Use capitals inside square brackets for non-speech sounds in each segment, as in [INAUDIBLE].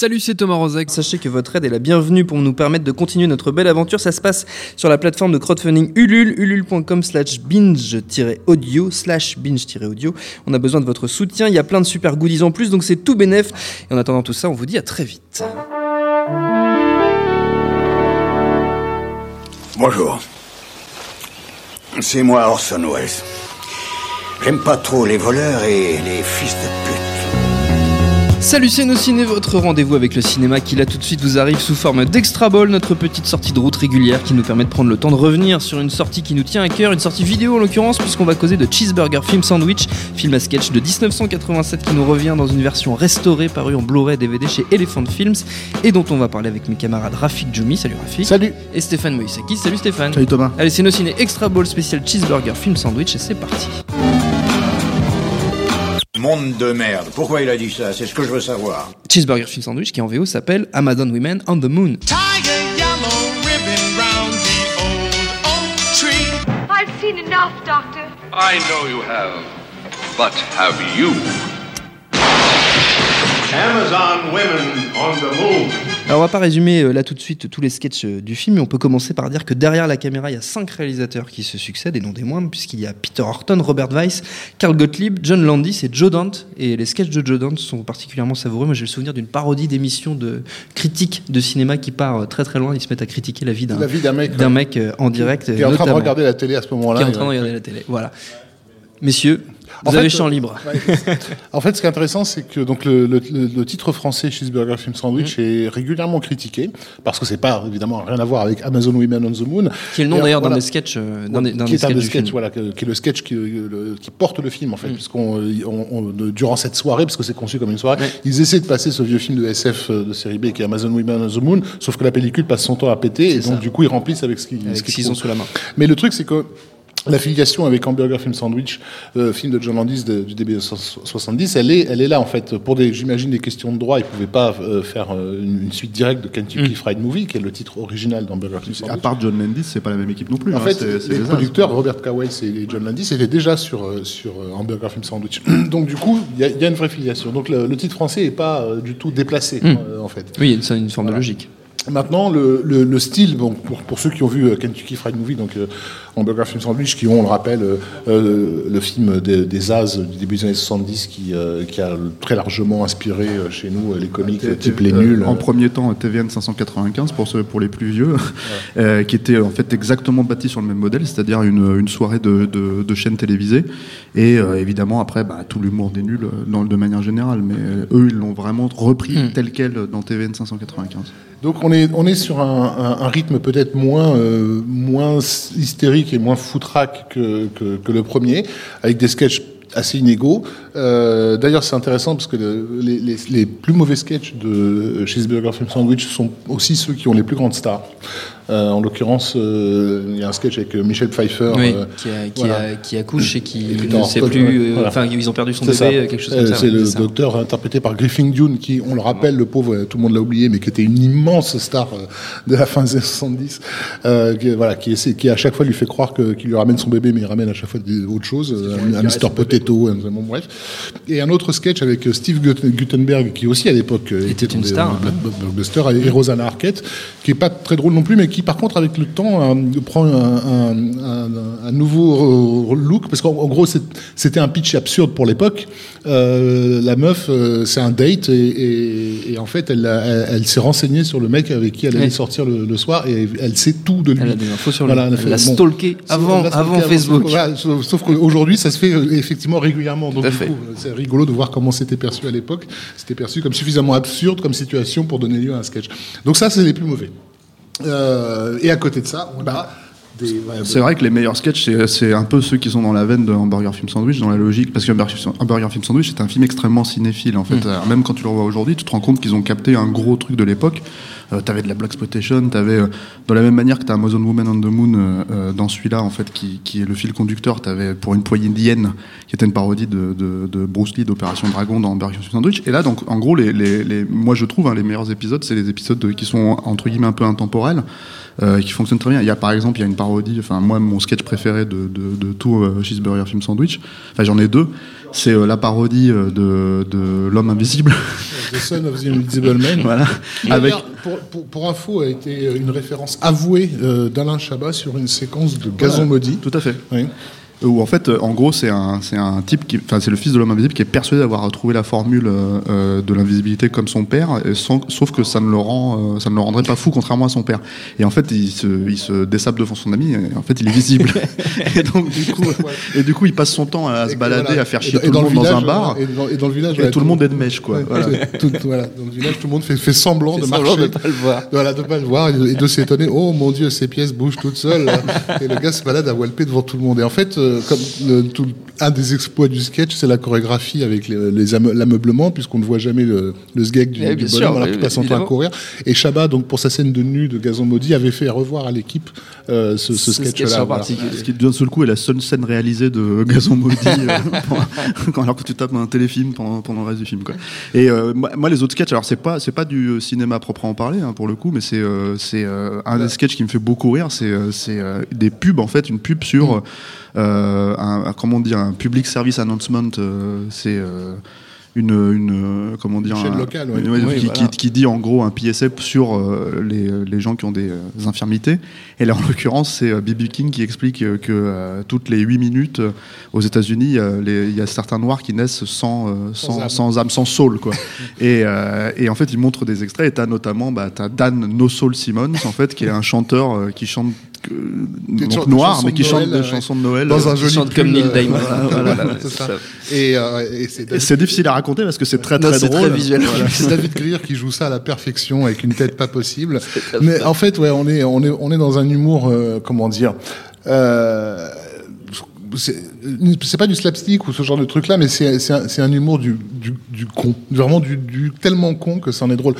Salut, c'est Thomas Rozek. Sachez que votre aide est la bienvenue pour nous permettre de continuer notre belle aventure. Ça se passe sur la plateforme de crowdfunding Ulule, ulule.com slash binge-audio, slash binge-audio. On a besoin de votre soutien. Il y a plein de super goodies en plus, donc c'est tout bénef. Et en attendant tout ça, on vous dit à très vite. Bonjour. C'est moi Orson Welles. J'aime pas trop les voleurs et les fils de pute. Salut c'est nos ciné, votre rendez-vous avec le cinéma qui là tout de suite vous arrive sous forme d'Extra Ball, notre petite sortie de route régulière qui nous permet de prendre le temps de revenir sur une sortie qui nous tient à cœur, une sortie vidéo en l'occurrence puisqu'on va causer de Cheeseburger Film Sandwich, film à sketch de 1987 qui nous revient dans une version restaurée parue en Blu-ray DVD chez Elephant Films et dont on va parler avec mes camarades Rafik Djoumi, salut Rafik. Salut Et Stéphane Moïsaki, salut Stéphane. Salut Thomas Allez c'est nos ciné Extra Ball spécial Cheeseburger Film Sandwich et c'est parti. Monde de merde. Pourquoi il a dit ça? C'est ce que je veux savoir. Cheeseburger Film Sandwich qui en VO s'appelle Amazon Women on the Moon. Tiger yellow ribbon round the old oak tree. I've seen enough, Doctor. I know you have. But have you? Amazon women on the moon. Alors on va pas résumer euh, là tout de suite tous les sketchs euh, du film, mais on peut commencer par dire que derrière la caméra, il y a cinq réalisateurs qui se succèdent, et non des moindres, puisqu'il y a Peter Horton, Robert Weiss, Carl Gottlieb, John Landis et Joe Dante. Et les sketchs de Joe Dante sont particulièrement savoureux. Moi j'ai le souvenir d'une parodie d'émission de critique de cinéma qui part euh, très très loin. Ils se mettent à critiquer la vie d'un La vie d'un mec, d'un mec en direct. qui est en train de regarder la télé à ce moment-là. qui est en train de regarder la télé. Voilà. Messieurs, vous En fait, avez champ euh, libre. Ouais. en fait, ce qui est intéressant, c'est que donc le, le- le- le titre français Cheeseburger Film Sandwich Mm. est régulièrement critiqué parce que c'est pas évidemment rien à voir avec Amazon Women on the Moon. Qui est le nom d'ailleurs d'un voilà. des sketchs, euh, d'un des, d'un qui est un sketchs des du sketchs, film. voilà, qui est le sketch qui, le- qui porte le film en fait, puisqu'on on- on- durant cette soirée, parce que c'est conçu comme une soirée, ils essaient de passer ce vieux film de SF euh, de série B qui est Amazon Women on the Moon, sauf que la pellicule passe son temps à péter et donc ça. du coup ils remplissent avec ce qu'ils ont sous la main. Mais le truc, c'est que l'affiliation avec Hamburger Film Sandwich, euh, film de John Landis de- du début des 70, elle est, elle est là en fait. Pour des, j'imagine, des questions de droit, ils pouvaient pas euh, faire euh, une, une suite directe de Kentucky Fried Movie, qui est le titre original d'Hamburger Film À Sandwich. part John Landis, c'est pas la même équipe non plus. En hein, fait, c'est- c'est les producteurs. Robert Kawaii et John Landis, étaient déjà sur, sur Hamburger Film Sandwich. [CLEARS THROAT] Donc, du coup, il y, a- il y a une vraie filiation. Donc, le, le titre français n'est pas euh, du tout déplacé, euh, en fait. Oui, c'est une forme de logique. Maintenant, le, le, le style, bon, pour, pour ceux qui ont vu euh, Kentucky Fried Movie, donc euh, Hamburger Film Sandwich, qui ont, on le rappelle, euh, euh, le film des, des As du début des années 70, qui, euh, qui a très largement inspiré euh, chez nous les comics type Les Nuls. En premier temps, TVN 595 pour ceux pour les plus vieux, [LAUGHS] euh, qui était en fait exactement bâti sur le même modèle, c'est-à-dire une, une soirée de, de, de chaînes télévisées et euh, évidemment après bah, tout l'humour des nuls dans, de manière générale, mais euh, eux ils l'ont vraiment repris Mm. tel quel dans TVN 595. Donc on est, on est sur un, rythme peut-être moins, euh, moins hystérique et moins foutraque que, que, le premier, avec des sketchs assez inégaux. Euh, D'ailleurs, c'est intéressant parce que le- les, les, les plus mauvais sketchs de Cheeseburger Film Sandwich sont aussi ceux qui ont les plus grandes stars. Euh, en l'occurrence, euh, il y a un sketch avec euh, Michel Pfeiffer. Oui, qui, a- qui, voilà. a- qui accouche et qui Et ne sait plus. voilà. Enfin, ils ont perdu son bébé, ça. quelque chose comme ça. C'est le ça. docteur interprété par Griffin Dune, qui, on le rappelle, le pauvre, tout le monde l'a oublié, mais qui était une immense star de la fin des années 70, euh, qui, voilà, qui, essaie, qui à chaque fois lui fait croire qu'il lui ramène son bébé, mais il ramène à chaque fois des- autre chose, un, un Mr. Potato, un, bon, bref. Et un autre sketch avec Steve Gut- Guttenberg, qui aussi à l'époque euh, Était une star, en hein. blockbuster, et Rosanna Arquette, qui est pas très drôle non plus, mais qui par contre avec le temps euh, prend un, un- un- un nouveau look, parce qu'en en gros c'était un pitch absurde pour l'époque. Euh, la meuf, euh, c'est un date, et, et- et en fait elle, a- elle, elle s'est renseignée sur le mec avec qui elle allait Oui. sortir le, le soir, et elle sait tout de lui. Elle a des infos sur lui. Voilà, Elle l'a bon. stalké avant, avant Facebook. Voilà, sauf sauf qu'aujourd'hui, ça se fait effectivement régulièrement. Donc, du coup, c'est rigolo de voir comment c'était perçu à l'époque. C'était perçu comme suffisamment absurde comme situation pour donner lieu à un sketch. Donc, ça, c'est les plus mauvais. Euh, et à côté de ça, on a des. ouais, C'est vrai que les meilleurs sketchs, c'est- un peu ceux qui sont dans la veine de Hamburger Film Sandwich, dans la logique, parce que Hamburger Film Sandwich, c'est un film extrêmement cinéphile, en fait. Alors, Même quand tu le revois aujourd'hui, tu te rends compte qu'ils ont capté un gros truc de l'époque. Euh, t'avais de la Black Exploitation, t'avais, euh, de la même manière que t'as Amazon Woman on the Moon, euh, dans celui-là, en fait, qui, qui est le fil conducteur, t'avais pour une poignée d'hyènes, qui était une parodie de, de, de Bruce Lee d'Opération Dragon dans Film Sandwich. Et là, donc, en gros, les, les, les- moi, je trouve, hein, les meilleurs épisodes, c'est les épisodes de- qui sont, entre guillemets, un peu intemporels. euh, qui fonctionnent très bien. Il y a par exemple, il y a une parodie, enfin moi mon sketch préféré de, de, de tout euh, Cheeseburger Film Sandwich, enfin j'en ai deux. C'est euh, la parodie euh, de, de l'homme invisible. [LAUGHS] The Son of the Invisible Man. voilà. Avec pour, pour, pour info, a été une référence avouée euh, d'Alain Chabat sur une séquence de Gazon Maudit. tout à fait. Oui. Où en fait, euh, en gros, c'est un, c'est un type qui, enfin, c'est le fils de l'homme invisible qui est persuadé d'avoir trouvé la formule euh, euh, de l'invisibilité comme son père, et sans- sauf que ça ne le rend, euh, ça ne le rendrait pas fou, contrairement à son père. Et en fait, il se, il se dessape devant son ami, et en fait, il est visible. [LAUGHS] et donc, du coup, et du coup, il passe son temps à se balader, voilà, à faire chier dans- tout le monde dans village, un bar. Et dans, et dans le village, Et voilà, tout le monde est de mèche, quoi. Ouais, Voilà. tout- voilà. Dans le village, tout le monde fait, fait semblant Fait de semblant marcher. de pas le voir. Voilà, de pas le voir et de, et de s'étonner. Oh mon Dieu, ces pièces bougent toutes seules. [LAUGHS] et le gars se balade à walper devant tout le monde. Et en fait, euh, comme le- tout- un des exploits du sketch, c'est la chorégraphie avec les, les ame- l'ameublement, puisqu'on ne voit jamais le, le sgeg du, Eh, du bonhomme sûr, alors qu'il passe son temps à courir. Et Chabat, donc pour sa scène de nu de Gazon Maudit, avait fait revoir à l'équipe euh, ce, ce Ce sketch sketch-là. voilà. Ce qui d'un seul coup est la seule scène réalisée de [LAUGHS] Gazon Maudit euh, [LAUGHS] quand, alors que tu tapes un téléfilm pendant, pendant le reste du film quoi. Et euh, moi, moi, les autres sketchs alors c'est pas c'est pas du euh, cinéma proprement parler hein, pour le coup mais c'est euh, c'est euh, un des sketchs qui me fait beaucoup rire c'est euh, c'est euh, des pubs en fait une pub sur euh, un, un- comment on dit un public service announcement euh, c'est euh, une, une euh, comment dire un- locale, ouais. une- ouais, Oui, qui, voilà. qui- qui dit en gros un PSA sur euh, les, les gens qui ont des euh, infirmités. Et là, en l'occurrence, c'est euh, B.B. King qui explique euh, que euh, toutes les 8 minutes euh, aux États-Unis, euh, il y a certains noirs qui naissent sans, euh, Sans sans, âme. sans âme, sans soul. Quoi. [LAUGHS] et, euh, et en fait, il montre des extraits. Et tu as notamment bah, Dan No Soul Simmons, en fait, qui est un chanteur euh, qui chante. Euh, donc noir, mais qui chante des ouais. chansons de Noël. Dans un Euh, joli chante comme Neil euh, Diamond. [LAUGHS] Et, euh, c'est difficile à raconter parce que c'est très très drôle. [LAUGHS] C'est David Greer qui joue ça à la perfection avec une tête pas possible. Mais en fait, ouais, on est on est on est dans un humour euh, comment dire. Euh, c'est pas du slapstick ou ce genre de truc là, mais c'est un, un humour du, du, con, vraiment du, tellement con que ça en est drôle.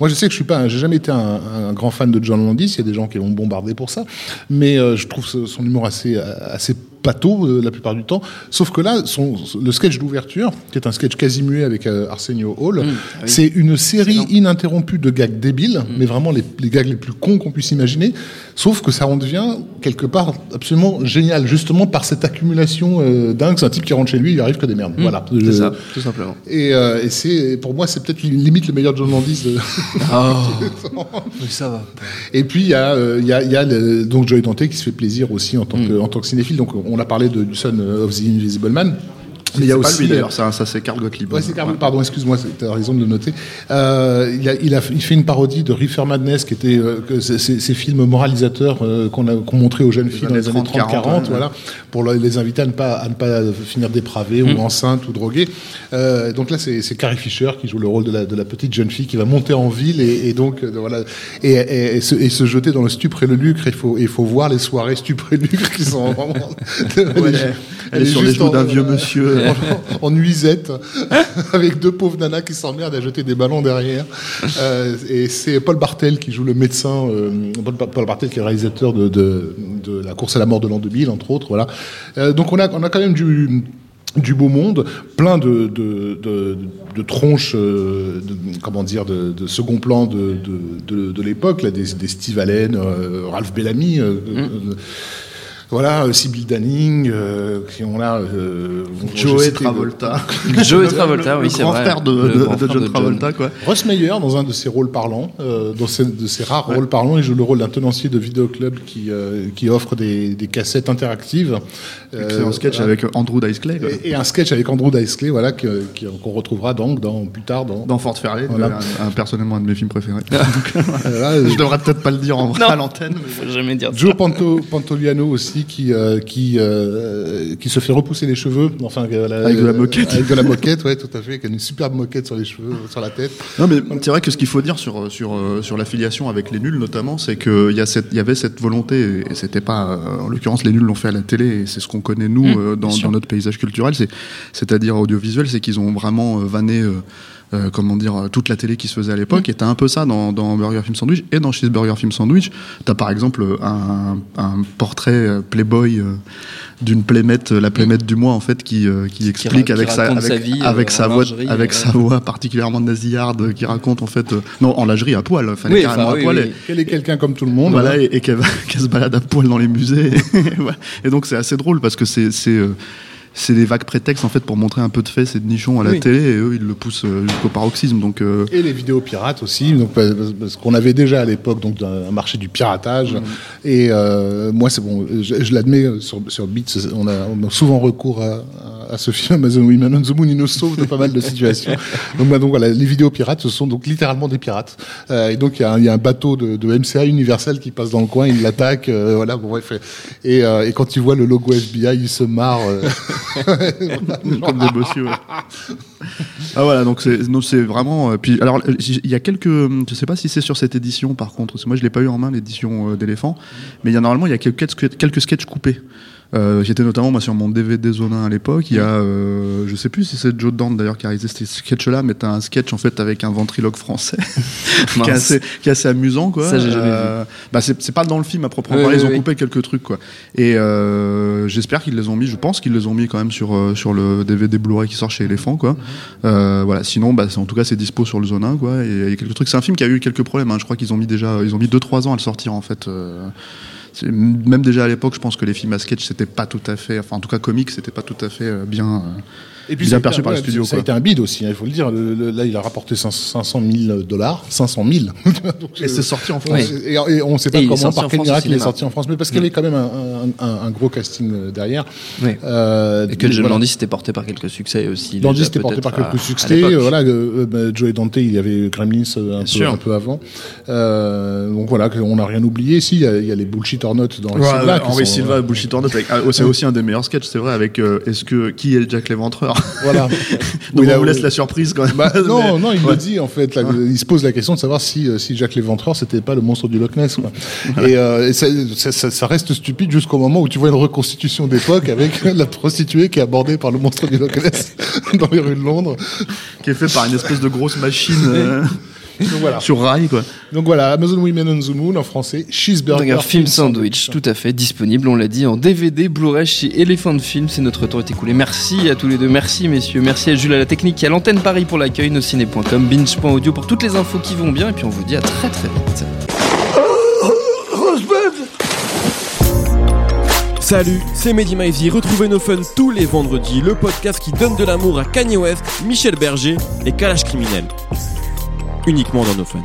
Moi, je sais que je suis pas, j'ai jamais été un, grand fan de John Landis. Il y a des gens qui vont me bombarder pour ça, mais euh, je trouve son humour assez assez pâteau euh, la plupart du temps. Sauf que là, son, le sketch d'ouverture, qui est un sketch quasi muet avec euh, Arsenio Hall, c'est une série ininterrompue de gags débiles, mais vraiment les, les gags les plus cons qu'on puisse imaginer. Sauf que ça en devient quelque part absolument génial, justement par cette accumulation euh, dingue. C'est un type qui rentre chez lui, il arrive que des merdes. Voilà. C'est ça, tout simplement. Et, euh, et c'est pour moi c'est peut-être limite le meilleur John Landis. De... Oh, [LAUGHS] [LAUGHS] mais ça va. Et puis il y a, euh, y a, y a le- donc Joey Dante qui se fait plaisir aussi en tant que, en tant que cinéphile. Donc on a parlé de, du Son of the Invisible Man. Mais il y a C'est pas aussi lui d'ailleurs, ça, ça c'est Carl Gottlieb. Ouais, c'est Carmen, pardon, excuse-moi, tu as raison de le noter. Euh, il, a, il, a, il fait une parodie de Reefer Madness, qui était euh, que ces films moralisateurs euh, qu'on a qu'on montrait aux jeunes filles dans les années 30, 30-40, 40, voilà, pour le- les inviter à ne pas, à ne pas finir dépravés Mm. ou enceintes ou droguées. Euh, donc là, c'est c'est Carrie Fisher qui joue le rôle de la, de la petite jeune fille qui va monter en ville et, et donc euh, voilà et, et, et se, et se jeter dans le stupre et le lucre. Il faut, il faut voir les soirées stupre et lucre qui sont vraiment. [LAUGHS] Ouais, elle est sur les juste genoux en- d'un vieux monsieur. [LAUGHS] en, nuisette [LAUGHS] avec deux pauvres nanas qui s'emmerdent à jeter des ballons derrière. Euh, et c'est Paul Bartel qui joue le médecin. euh, Paul, Bartel qui est réalisateur de, de, de La course à la mort de l'an 2000, entre autres. Voilà. Euh, donc on a, on a quand même du du beau monde, plein de, de, de, de tronches, de, comment dire, de, de second plan de, de, de, de l'époque, là, des, des Steve Allen, euh, Ralph Bellamy, euh, euh, voilà, euh, Sybil Danning, euh, qui ont là, euh, je Joey citais, Travolta. Joey [LAUGHS] Travolta, oui, le c'est grand vrai. frère de, Le de- grand de frère John de John. Travolta, quoi. Ross Meyer, dans un de ses rôles parlants, euh, dans ses, de ses rares rôles parlants, il joue le rôle d'un tenancier de vidéoclub qui, euh, qui offre des, des cassettes interactives. Euh, C'est un sketch avec Andrew Dice Clay, quoi. Et, et un sketch avec Andrew Dice Clay, voilà, qu'on retrouvera donc dans, plus tard dans. Dans Fort Fairley, Voilà. un, un- personnellement un de mes films préférés. [LAUGHS] Voilà, [LAUGHS] Je devrais peut-être pas le dire en vrai Non. à l'antenne. Faut jamais dire ça. Joe Panto, Pantoliano aussi qui euh, qui euh, qui se fait repousser les cheveux enfin la- Avec de la moquette. avec de la moquette ouais tout à fait qui a une superbe moquette sur les cheveux sur la tête Non, mais c'est vrai que ce qu'il faut dire sur, sur, euh, sur l'affiliation avec les nuls, notamment, c'est qu'il y, a cette- il y avait cette volonté, et c'était pas, en l'occurrence, les nuls l'ont fait à la télé, et c'est ce qu'on connaît, nous, euh, dans, dans notre paysage culturel, c'est- c'est-à-dire audiovisuel, c'est qu'ils ont vraiment euh, vanné. Euh, euh, comment dire, euh, toute la télé qui se faisait à l'époque, et t'as un peu ça dans, dans Burger Film Sandwich, et dans Cheeseburger Film Sandwich, t'as par exemple un, un portrait euh, Playboy euh, d'une playmate, euh, la playmate du mois en fait, qui, euh, qui explique qui avec, sa, raconte avec, sa vie, avec euh, sa voix, lingerie, avec euh, sa voix particulièrement nasillarde, euh, qui raconte en fait, euh, non, en lingerie à poil, fallait Oui, carrément enfin, à oui, poil. oui. et- qu'elle est quelqu'un comme tout le monde voilà, hein. et, et [LAUGHS] qu'elle se balade à poil dans les musées. [LAUGHS] Et donc c'est assez drôle parce que c'est c'est des vagues prétextes en fait pour montrer un peu de fesses et de nichons à la Oui. télé et eux ils le poussent euh, jusqu'au paroxysme donc euh, Et les vidéos pirates aussi, donc parce qu'on avait déjà à l'époque donc un marché du piratage. Et euh, moi, c'est bon, je, je l'admets sur, sur Beats, on a, on a souvent recours à, à, à ce film Amazon Women on the Moon, il nous sauve de pas mal de situations. [LAUGHS] donc, bah, donc voilà, les vidéos pirates, ce sont donc littéralement des pirates. Euh, et donc il y, a un- il y a un bateau de, de MCA Universal qui passe dans le coin, il l'attaque, euh, voilà, bon bref. Et, euh, et quand il voit le logo FBI, il se marre. [LAUGHS] comme des bossus. ouais. ah voilà, donc c'est vraiment. puis alors il y a quelques, je sais pas si c'est sur cette édition par contre, parce que moi je l'ai pas eu en main l'édition d'éléphant, mais il y a normalement il y a quelques quelques sketchs coupés. Euh, J'étais notamment moi sur mon DVD Zonin à l'époque. Il y a, euh, je sais plus si c'est Joe Dante d'ailleurs qui a réalisé ces sketchs-là, mais t'as un sketch en fait avec un ventriloque français [LAUGHS] qui, est assez, qui est assez amusant quoi. Ça, j'ai jamais Euh, Bah c'est c'est pas dans le film à proprement parler. Ils ont coupé quelques trucs quoi. Et euh, j'espère qu'ils les ont mis. Je pense qu'ils les ont mis quand même sur euh, sur le DVD Blu-ray qui sort chez Elephant quoi. Euh, voilà. Sinon bah en tout cas c'est dispo sur le Zone 1 quoi. Et il y a quelques trucs. C'est un film qui a eu quelques problèmes. hein. Je crois qu'ils ont mis déjà ils ont mis 2-3 ans à le sortir en fait. Euh, même déjà à l'époque, je pense que les films à sketch, c'était pas tout à fait, enfin en tout cas comique, c'était pas tout à fait euh, bien. Et Bien ça a perçu été- par le studio, Ça quoi. a été un bid aussi, hein, il faut le dire. Le- le- là, il a rapporté 500 000 dollars. 500 000. [LAUGHS] Donc, Et euh, c'est sorti en France. Oui. Et, et on ne sait pas Et comment, par quel miracle il est sorti en France, mais parce qu'il y avait quand même un, un- un- un gros casting euh, derrière. Oui. Euh, Et que John voilà. Landis était porté par quelques succès aussi. Landis déjà, était porté par à- quelques à succès. euh, voilà, euh, bah, Joe et Dante, il y avait Gremlins un, peu, sûr. un peu avant. Euh, donc voilà, on n'a rien oublié. Si, il y, a- il y a les bullshit or not dans Henri Silva, Bullshit or Not, ah, c'est [LAUGHS] aussi un des meilleurs sketchs, c'est vrai, avec est-ce que qui est Jack l'Éventreur? Voilà. [LAUGHS] Donc on vous laisse la surprise quand même. Bah, [LAUGHS] non, Mais- non, il ouais. le dit en fait. là, Il se pose la question de savoir si, euh, si Jacques Léventreur c'était pas le monstre du Loch Ness. Quoi. Et, euh, et ça, ça- ça- ça reste stupide jusqu'au moment où tu vois une reconstitution d'époque avec [LAUGHS] la prostituée qui est abordée par le monstre du Loch Ness dans les rues de Londres. qui est fait par une espèce de grosse machine euh, Donc voilà. sur rail quoi. Donc voilà, Amazon Women on the Moon en français, Cheeseburger Burger Film Sandwich, tout à fait disponible, on l'a dit, en DVD, Blu-ray chez Elephant Film. C'est notre temps est écoulé. Merci à tous les deux, merci messieurs, merci à Jules à la technique, à l'antenne Paris pour l'accueil, nociné.com, binge.audio pour toutes les infos qui vont bien. Et puis on vous dit à très très vite. Salut, c'est Mehdi Maizy. Retrouvez nos fun tous les vendredis, le podcast qui donne de l'amour à Kanye West, Michel Berger et Kalash Criminel. Uniquement dans nos fun.